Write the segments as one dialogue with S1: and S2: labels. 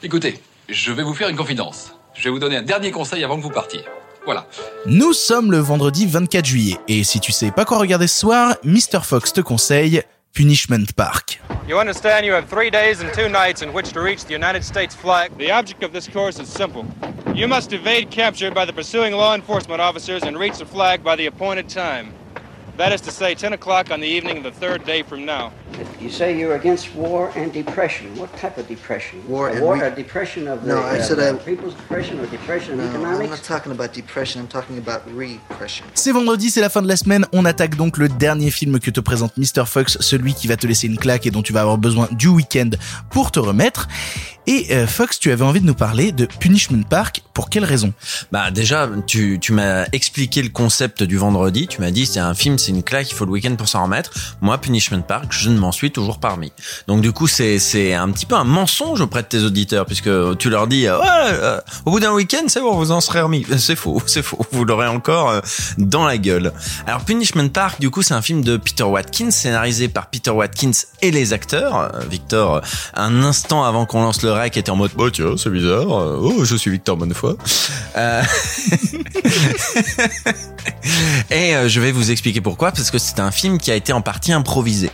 S1: Écoutez, je vais vous faire une confidence. Je vais vous donner un dernier conseil avant que vous partiez. Voilà.
S2: Nous sommes le vendredi 24 juillet, et si tu sais pas quoi regarder ce soir, Mr. Fox te conseille Punishment Park.
S3: You understand you have three days and two nights in which to reach the United States flag. The object of this course is simple. You must evade capture by the pursuing law enforcement officers and reach the flag by the appointed time. That is to say, 10 o'clock on the evening of the third day from now.
S4: You say you're against war and depression. What type of depression?
S5: War
S4: a
S5: and
S4: war,
S5: re-
S4: a depression of the
S5: No, I
S4: uh,
S5: said I-
S4: people's depression or depression of
S5: No, I'm
S4: economics?
S5: not talking about depression. I'm talking about repression.
S2: C'est vendredi, c'est la fin de la semaine, on attaque donc le dernier film que te présente Mr. Fox, celui qui va te laisser une claque et dont tu vas avoir besoin du week-end pour te remettre. Et euh, Fox, tu avais envie de nous parler de Punishment Park, pour quelle raison?
S6: Bah déjà, tu, tu m'as expliqué le concept du vendredi. Tu m'as dit c'est un film, c'est une claque, il faut le week-end pour s'en remettre. Moi, Punishment Park, je ne m'en suis toujours parmi. Donc du coup, c'est c'est un petit peu un mensonge auprès de tes auditeurs puisque tu leur dis euh, ouais, euh, au bout d'un week-end, c'est bon, vous en serez remis. C'est faux, c'est faux. Vous l'aurez encore euh, dans la gueule. Alors Punishment Park, du coup, c'est un film de Peter Watkins, scénarisé par Peter Watkins et les acteurs. Euh, Victor, euh, un instant avant qu'on lance le rec, était en mode oh tiens, c'est bizarre. Euh, Oh, je suis Victor Bonnefoy. Euh, Et euh, je vais vous expliquer pourquoi, parce que c'est un film qui a été en partie improvisé.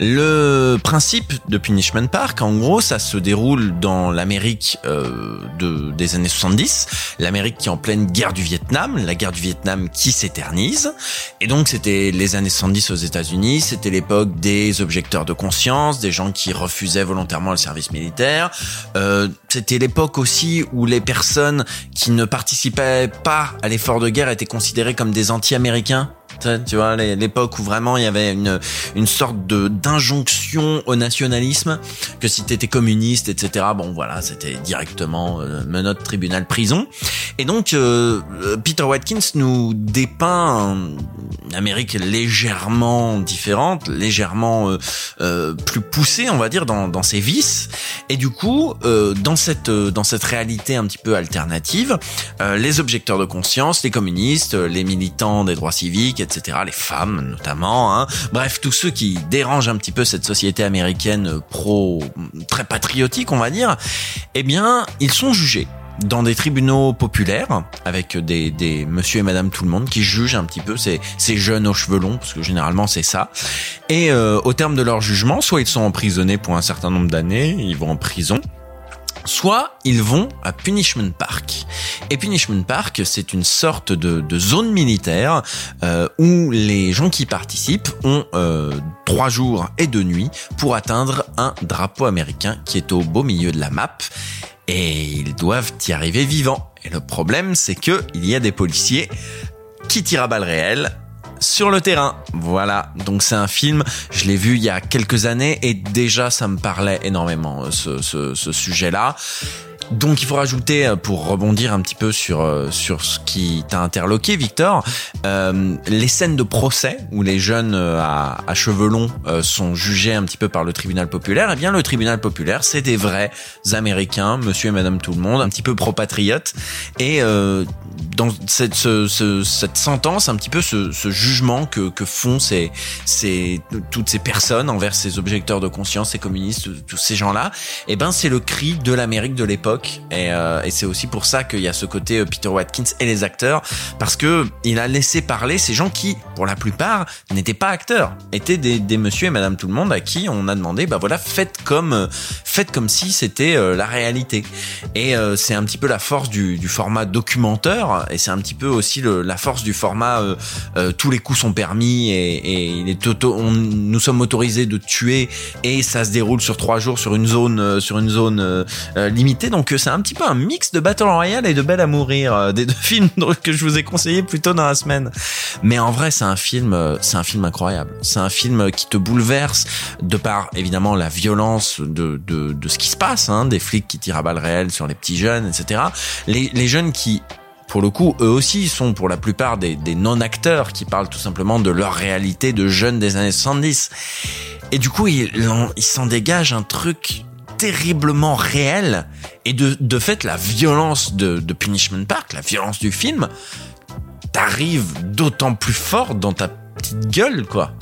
S6: Le principe de Punishment Park, en gros, ça se déroule dans l'Amérique euh, de, des années 70, l'Amérique qui est en pleine guerre du Vietnam, la guerre du Vietnam qui s'éternise. Et donc, c'était les années 70 aux États-Unis, c'était l'époque des objecteurs de conscience, des gens qui refusaient volontairement le service militaire. Euh, c'était l'époque aussi où les personnes qui ne participaient pas à l'effort de guerre étaient considérées comme des anti-américains. Tu vois, l'époque où vraiment il y avait une, une sorte de d'injonction au nationalisme, que si t'étais communiste, etc., bon voilà, c'était directement euh, menotte, tribunal, prison. Et donc, euh, Peter Watkins nous dépeint une Amérique légèrement différente, légèrement euh, euh, plus poussée, on va dire, dans, dans ses vices. Et du coup, euh, dans cette euh, dans cette réalité un petit peu alternative, euh, les objecteurs de conscience, les communistes, les militants des droits civiques, etc., les femmes notamment, hein, bref, tous ceux qui dérangent un petit peu cette société américaine pro très patriotique, on va dire, eh bien, ils sont jugés dans des tribunaux populaires avec des, des monsieur et madame tout le monde qui jugent un petit peu ces, ces jeunes aux cheveux longs parce que généralement c'est ça. Et euh, au terme de leur jugement soit ils sont emprisonnés pour un certain nombre d'années ils vont en prison soit ils vont à Punishment Park. Et Punishment Park, c'est une sorte de, zone militaire euh, où les gens qui participent ont euh, trois jours et deux nuits pour atteindre un drapeau américain qui est au beau milieu de la map. Et ils doivent y arriver vivants. Et le problème, c'est que il y a des policiers qui tirent à balles réelles sur le terrain. Voilà. Donc c'est un film, je l'ai vu il y a quelques années et déjà ça me parlait énormément euh, ce, sujet-là. Donc il faut rajouter, euh, pour rebondir un petit peu sur euh, sur ce qui t'a interloqué, Victor, euh, les scènes de procès où les jeunes euh, à, à cheveux longs euh, sont jugés un petit peu par le tribunal populaire. Eh bien le tribunal populaire, c'est des vrais Américains, Monsieur et Madame tout le monde, un petit peu pro-patriotes. Et euh, dans cette ce- ce- cette sentence, un petit peu ce, ce jugement que que font ces ces toutes ces personnes envers ces objecteurs de conscience, ces communistes, tous ces gens-là, eh ben c'est le cri de l'Amérique de l'époque et, euh, et c'est aussi pour ça qu'il y a ce côté euh, Peter Watkins et les acteurs. Parce que il a laissé parler ces gens qui pour la plupart n'étaient pas acteurs. Étaient des, des monsieur et madame tout le monde à qui on a demandé bah voilà faites comme euh, faites comme si c'était euh, la réalité. Et euh, c'est un petit peu la force du, du format documentaire. Et c'est un petit peu aussi le, la force du format euh, euh, tous les coups sont permis et, et il est auto, on, nous sommes autorisés de tuer et ça se déroule sur trois jours sur une zone sur une zone limitée. Donc euh, c'est un petit peu un mix de Battle Royale et de Belle à mourir euh, des deux films que je vous ai conseillé plus tôt dans la semaine. Mais en vrai c'est un film euh, c'est un film incroyable. C'est un film qui te bouleverse de par évidemment la violence de, de, de ce qui se passe hein, des flics qui tirent à balles réelles sur les petits jeunes etc les, les jeunes qui pour le coup, eux aussi sont pour la plupart des, des non-acteurs qui parlent tout simplement de leur réalité de jeunes des années 70. Et du coup, il, il s'en dégage un truc terriblement réel. Et de, de fait, la violence de, de Punishment Park, la violence du film, t'arrive d'autant plus fort dans ta petite gueule, quoi.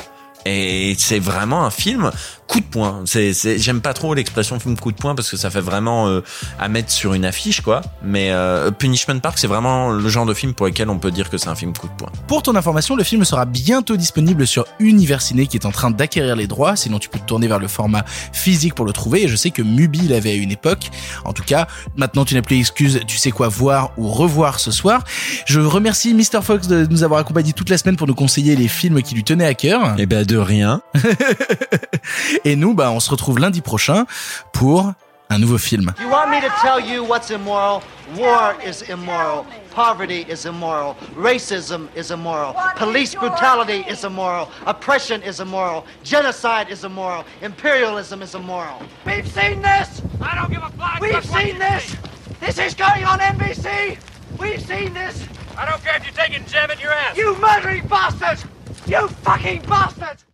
S6: Et c'est vraiment un film coup de poing. C'est, c'est, j'aime pas trop l'expression film coup de poing parce que ça fait vraiment euh, à mettre sur une affiche, quoi. Mais euh, Punishment Park, c'est vraiment le genre de film pour lequel on peut dire que c'est un film coup de poing.
S2: Pour ton information, le film sera bientôt disponible sur Universiné qui est en train d'acquérir les droits. Sinon, tu peux te tourner vers le format physique pour le trouver. Et je sais que Mubi l'avait à une époque. En tout cas, maintenant tu n'as plus d'excuses. Tu sais quoi voir ou revoir ce soir. Je remercie Mr. Fox de nous avoir accompagnés toute la semaine pour nous conseiller les films qui lui tenaient à cœur.
S6: Eh ben de rien.
S2: Et nous, bah, on se retrouve lundi prochain pour un nouveau film.
S5: You want me to tell you what's immoral? War is immoral. Poverty is immoral. Racism is immoral. Police brutality is immoral. Oppression is immoral. Genocide is immoral. Imperialism is immoral.
S7: We've seen this! I don't give a flying We've seen this! This is going on NBC! We've seen this!
S3: I don't care if you're taking jab at your ass.
S7: You murdering bastards! You fucking bastards!